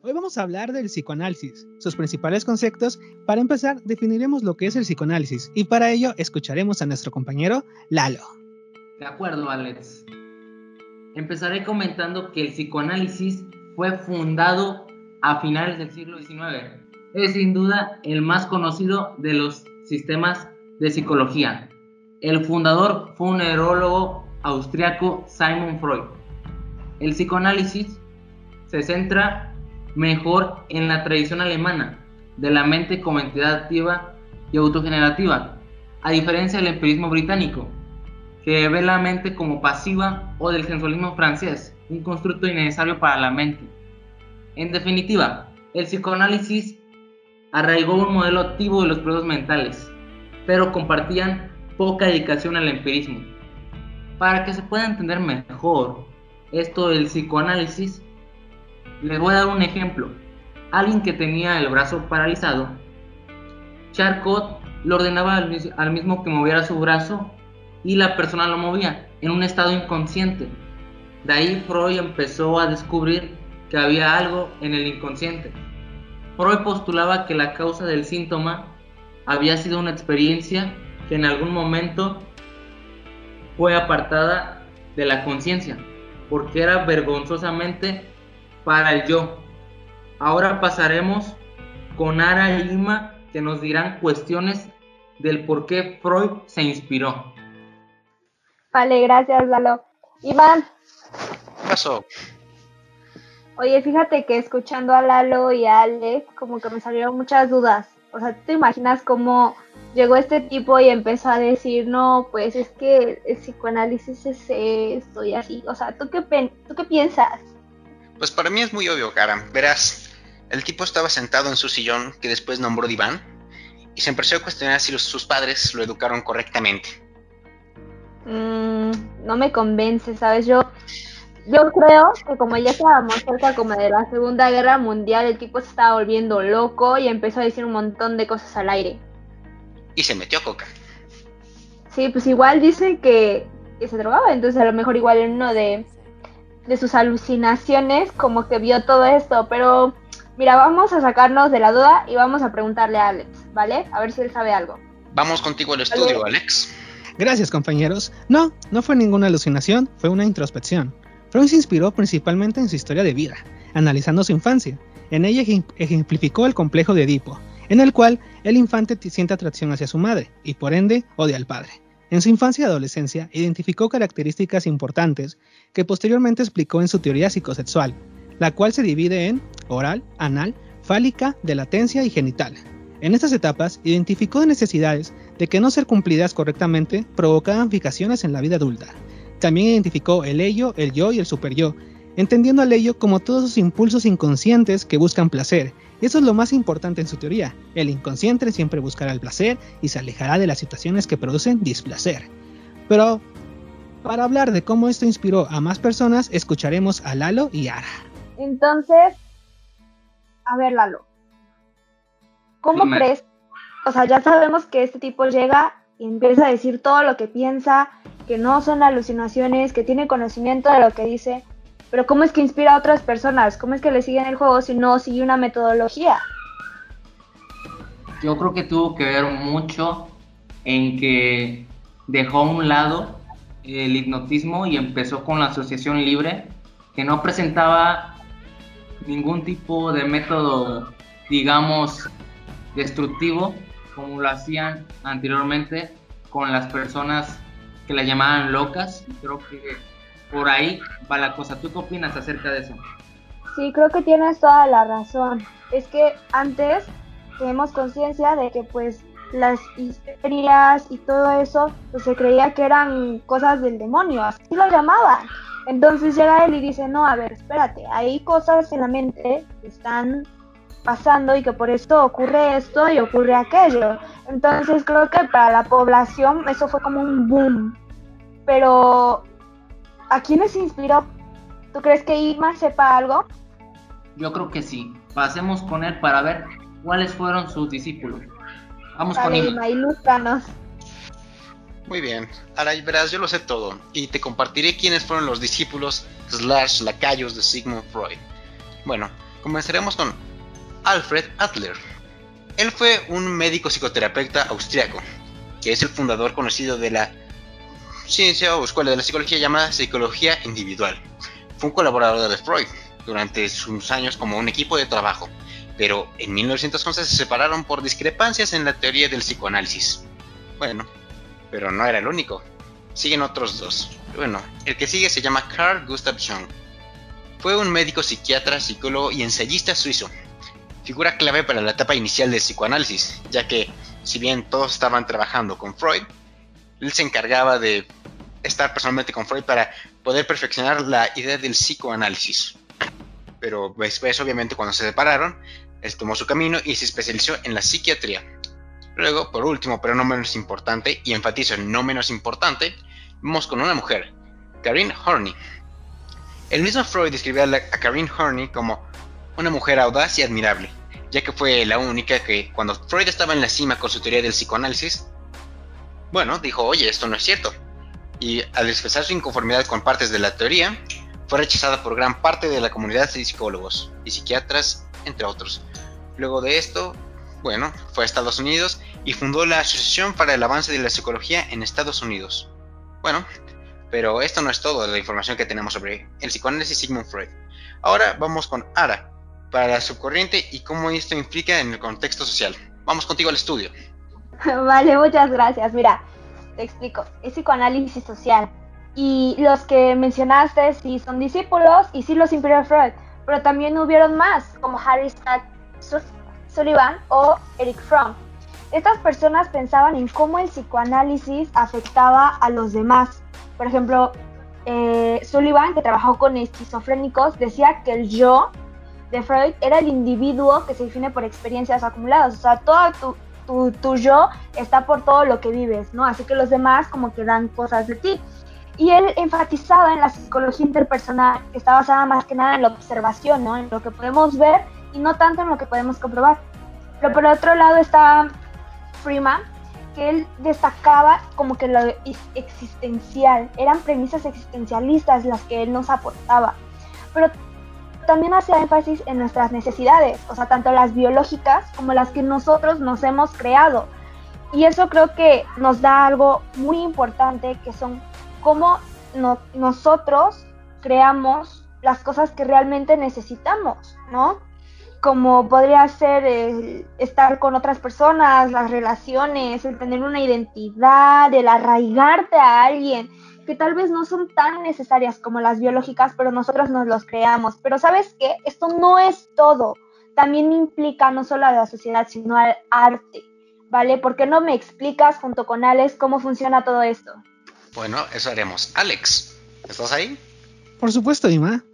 Hoy vamos a hablar del psicoanálisis, sus principales conceptos. Para empezar, definiremos lo que es el psicoanálisis y para ello escucharemos a nuestro compañero Lalo. De acuerdo, Alex. Empezaré comentando que el psicoanálisis fue fundado a finales del siglo XIX. Es sin duda el más conocido de los sistemas de psicología. El fundador fue un neurólogo austriaco Simon Freud. El psicoanálisis se centra mejor en la tradición alemana de la mente como entidad activa y autogenerativa, a diferencia del empirismo británico, que ve la mente como pasiva o del sensualismo francés, un constructo innecesario para la mente. En definitiva, el psicoanálisis arraigó un modelo activo de los procesos mentales, pero compartían poca dedicación al empirismo. Para que se pueda entender mejor esto del psicoanálisis, les voy a dar un ejemplo. Alguien que tenía el brazo paralizado, Charcot le ordenaba al, mismo que moviera su brazo y la persona lo movía en un estado inconsciente. De ahí Freud empezó a descubrir que había algo en el inconsciente. Freud postulaba que la causa del síntoma había sido una experiencia que en algún momento fue apartada de la conciencia, porque era vergonzosamente para el yo. Ahora pasaremos con Ara y Lima que nos dirán cuestiones del por qué Freud se inspiró. Vale, gracias Lalo. Iván. ¿Qué pasó? Oye, fíjate que escuchando a Lalo y a Alex, como que me salieron muchas dudas. O sea, ¿te imaginas cómo llegó este tipo y empezó a decir, no, pues es que el psicoanálisis es esto y así? O sea, ¿tú qué, ¿tú qué piensas? Pues para mí es muy obvio, cara. Verás, el tipo estaba sentado en su sillón que después nombró diván y se empezó a cuestionar si sus padres lo educaron correctamente. Mm, no me convence, ¿sabes? Yo yo creo que como ya estábamos cerca como de la Segunda Guerra Mundial, el tipo se estaba volviendo loco y empezó a decir un montón de cosas al aire. Y se metió coca. Sí, pues igual dice que, se drogaba, entonces a lo mejor igual en uno de, de sus alucinaciones como que vio todo esto, pero mira, vamos a sacarnos de la duda y vamos a preguntarle a Alex, ¿vale? A ver si él sabe algo. Vamos contigo al estudio, Alex. Gracias, compañeros. No, no fue ninguna alucinación, fue una introspección. Freud se inspiró principalmente en su historia de vida, analizando su infancia. En ella ejemplificó el complejo de Edipo, en el cual el infante siente atracción hacia su madre y por ende odia al padre. En su infancia y adolescencia identificó características importantes que posteriormente explicó en su teoría psicosexual, la cual se divide en oral, anal, fálica, de latencia y genital. En estas etapas identificó necesidades de que no ser cumplidas correctamente provocaban fijaciones en la vida adulta, también identificó el ello, el yo y el superyo, entendiendo al ello como todos esos impulsos inconscientes que buscan placer. Y eso es lo más importante en su teoría. El inconsciente siempre buscará el placer y se alejará de las situaciones que producen displacer. Pero para hablar de cómo esto inspiró a más personas, escucharemos a Lalo y Ara. Entonces, a ver Lalo, ¿cómo crees? O sea, ya sabemos que este tipo llega y empieza a decir todo lo que piensa, que no son alucinaciones, que tiene conocimiento de lo que dice, pero ¿cómo es que inspira a otras personas? ¿Cómo es que le siguen el juego si no sigue una metodología? Yo creo que tuvo que ver mucho en que dejó a un lado el hipnotismo y empezó con la asociación libre, que no presentaba ningún tipo de método, digamos, destructivo, como lo hacían anteriormente con las personas que la llamaban locas. Creo que por ahí va la cosa. ¿Tú qué opinas acerca de eso? Sí, creo que tienes toda la razón. Es que antes tenemos conciencia de que pues las histerias y todo eso pues se creía que eran cosas del demonio, así lo llamaban. Entonces llega él y dice, no, a ver, espérate, hay cosas en la mente que están pasando y que por esto ocurre esto y ocurre aquello. Entonces creo que para la población eso fue como un boom. Pero ¿a quiénes inspiró? ¿Tú crees que Irma sepa algo? Yo creo que sí. Pasemos con él para ver cuáles fueron sus discípulos. Vamos con Irma. Muy bien, ahora verás, yo lo sé todo y te compartiré quiénes fueron los discípulos slash lacayos de Sigmund Freud. Bueno, Comenzaremos con Alfred Adler. Él fue un médico psicoterapeuta austriaco, que es el fundador conocido de la ciencia o escuela de la psicología llamada psicología individual. Fue un colaborador de Freud durante sus años como un equipo de trabajo, pero en 1911 se separaron por discrepancias en la teoría del psicoanálisis. Bueno, pero no era el único. Siguen otros dos. Bueno, el que sigue se llama Carl Gustav Jung. Fue un médico psiquiatra, psicólogo y ensayista suizo. Figura clave para la etapa inicial del psicoanálisis, ya que, si bien todos estaban trabajando con Freud, él se encargaba de estar personalmente con Freud para poder perfeccionar la idea del psicoanálisis. Pero después, obviamente, cuando se separaron, él tomó su camino y se especializó en la psiquiatría. Luego, por último, pero no menos importante, y enfatizo en no menos importante, vamos con una mujer, Karine Horney. El mismo Freud describió a, Karine Horney como una mujer audaz y admirable, ya que fue la única que, cuando Freud estaba en la cima con su teoría del psicoanálisis, bueno, dijo, oye, esto no es cierto. Y al expresar su inconformidad con partes de la teoría, fue rechazada por gran parte de la comunidad de psicólogos y psiquiatras, entre otros. Luego de esto, bueno, fue a Estados Unidos y fundó la Asociación para el Avance de la Psicología en Estados Unidos. Bueno, pero esto no es todo de la información que tenemos sobre el psicoanálisis Sigmund Freud. Ahora vamos con Ara, para la subcorriente y cómo esto implica en el contexto social. Vamos contigo al estudio. Vale, muchas gracias. Mira, te explico. Es psicoanálisis social. Y los que mencionaste sí son discípulos y sí los inspiró Freud. Pero también hubieron más, como Harry Sullivan o Eric Fromm. Estas personas pensaban en cómo el psicoanálisis afectaba a los demás. Por ejemplo, eh, Sullivan, que trabajó con esquizofrénicos, decía que el yo de Freud era el individuo que se define por experiencias acumuladas. O sea, toda tu, tu, yo está por todo lo que vives, ¿no? Así que los demás como que dan cosas de ti. Y él enfatizaba en la psicología interpersonal, que está basada más que nada en la observación, ¿no? En lo que podemos ver y no tanto en lo que podemos comprobar. Pero por otro lado está Freeman, que él destacaba como que lo existencial, eran premisas existencialistas las que él nos aportaba. Pero también hacía énfasis en nuestras necesidades, o sea, tanto las biológicas como las que nosotros nos hemos creado. Y eso creo que nos da algo muy importante, que son cómo nosotros creamos las cosas que realmente necesitamos, ¿no? Como podría ser estar con otras personas, las relaciones, el tener una identidad, el arraigarte a alguien, que tal vez no son tan necesarias como las biológicas, pero nosotros nos los creamos. Pero sabes qué, esto no es todo. También implica no solo a la sociedad, sino al arte. ¿Vale? ¿Por qué no me explicas junto con Alex cómo funciona todo esto? Bueno, eso haremos. Alex, ¿estás ahí? Por supuesto, Ima.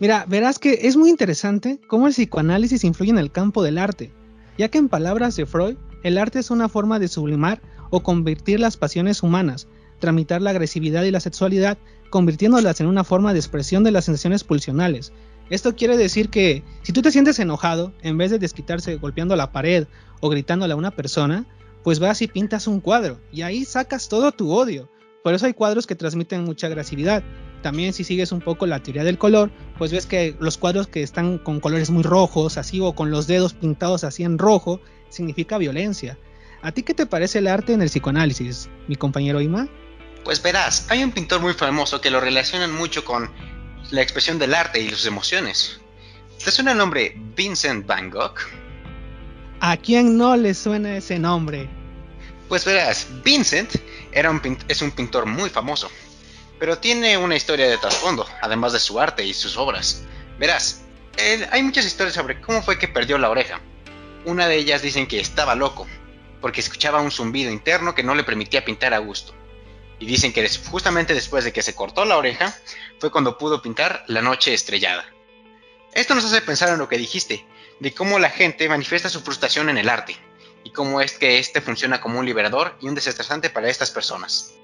Mira, verás que es muy interesante cómo el psicoanálisis influye en el campo del arte, ya que en palabras de Freud, el arte es una forma de sublimar o convertir las pasiones humanas tramitar la agresividad y la sexualidad, convirtiéndolas en una forma de expresión de las sensaciones pulsionales. Esto quiere decir que si tú te sientes enojado, en vez de desquitarse golpeando la pared o gritándole a una persona, pues vas y pintas un cuadro y ahí sacas todo tu odio. Por eso hay cuadros que transmiten mucha agresividad. También si sigues un poco la teoría del color, pues ves que los cuadros que están con colores muy rojos, así o con los dedos pintados así en rojo, significa violencia. ¿A ti qué te parece el arte en el psicoanálisis, mi compañero Ima? Pues verás, hay un pintor muy famoso que lo relacionan mucho con la expresión del arte y sus emociones. ¿Te suena el nombre Vincent Van Gogh? ¿A quién no le suena ese nombre? Pues verás, Vincent es un pintor muy famoso, pero tiene una historia de trasfondo, además de su arte y sus obras. Verás, hay muchas historias sobre cómo fue que perdió la oreja. Una de ellas dicen que estaba loco, porque escuchaba un zumbido interno que no le permitía pintar a gusto. Y dicen que justamente después de que se cortó la oreja fue cuando pudo pintar La Noche Estrellada. Esto nos hace pensar en lo que dijiste, de cómo la gente manifiesta su frustración en el arte, y cómo es que este funciona como un liberador y un desestresante para estas personas.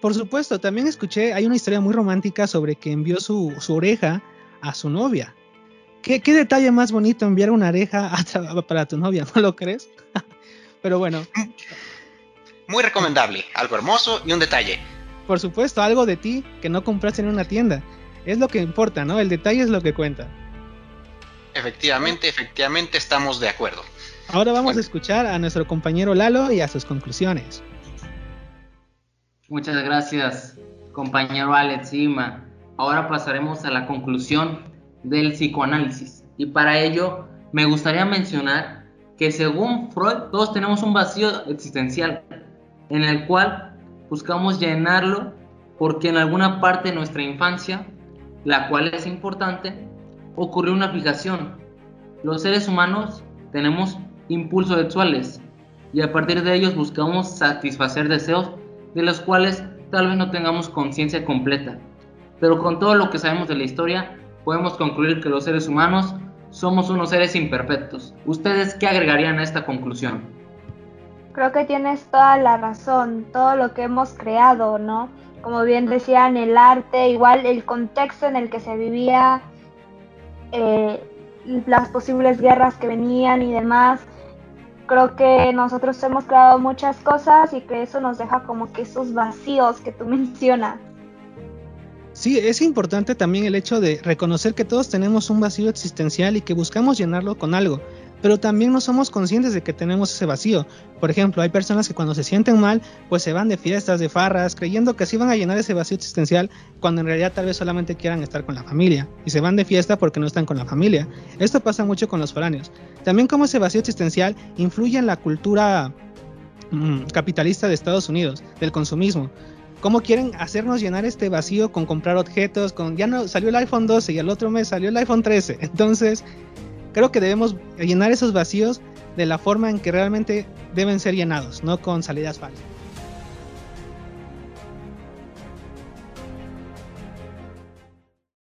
Por supuesto, también escuché, hay una historia muy romántica sobre que envió su, oreja a su novia. ¿Qué, detalle más bonito enviar una oreja para tu novia, ¿no lo crees? Pero bueno. Muy recomendable, algo hermoso y un detalle. Por supuesto, algo de ti que no compraste en una tienda. Es lo que importa, ¿no? El detalle es lo que cuenta. Efectivamente, efectivamente estamos de acuerdo. Ahora vamos a escuchar a nuestro compañero Lalo y a sus conclusiones. Muchas gracias, compañero Alex Ima. Ahora pasaremos a la conclusión del psicoanálisis. Y para ello me gustaría mencionar que según Freud todos tenemos un vacío existencial en el cual buscamos llenarlo porque en alguna parte de nuestra infancia, la cual es importante, ocurrió una fijación. Los seres humanos tenemos impulsos sexuales y a partir de ellos buscamos satisfacer deseos de los cuales tal vez no tengamos conciencia completa. Pero con todo lo que sabemos de la historia, podemos concluir que los seres humanos somos unos seres imperfectos. ¿Ustedes qué agregarían a esta conclusión? Creo que tienes toda la razón, todo lo que hemos creado, ¿no? Como bien decían, el arte, igual el contexto en el que se vivía, eh, las posibles guerras que venían y demás. Creo que nosotros hemos creado muchas cosas y que eso nos deja como que esos vacíos que tú mencionas. Sí, es importante también el hecho de reconocer que todos tenemos un vacío existencial y que buscamos llenarlo con algo, pero también no somos conscientes de que tenemos ese vacío. Por ejemplo, hay personas que cuando se sienten mal, pues se van de fiestas, de farras, creyendo que así van a llenar ese vacío existencial, cuando en realidad tal vez solamente quieran estar con la familia, y se van de fiesta porque no están con la familia. Esto pasa mucho con los foráneos. También como ese vacío existencial influye en la cultura mm, capitalista de Estados Unidos, del consumismo cómo quieren hacernos llenar este vacío con comprar objetos, con ya no salió el iPhone 12 y el otro mes salió el iPhone 13. Entonces, creo que debemos llenar esos vacíos de la forma en que realmente deben ser llenados, no con salidas falsas.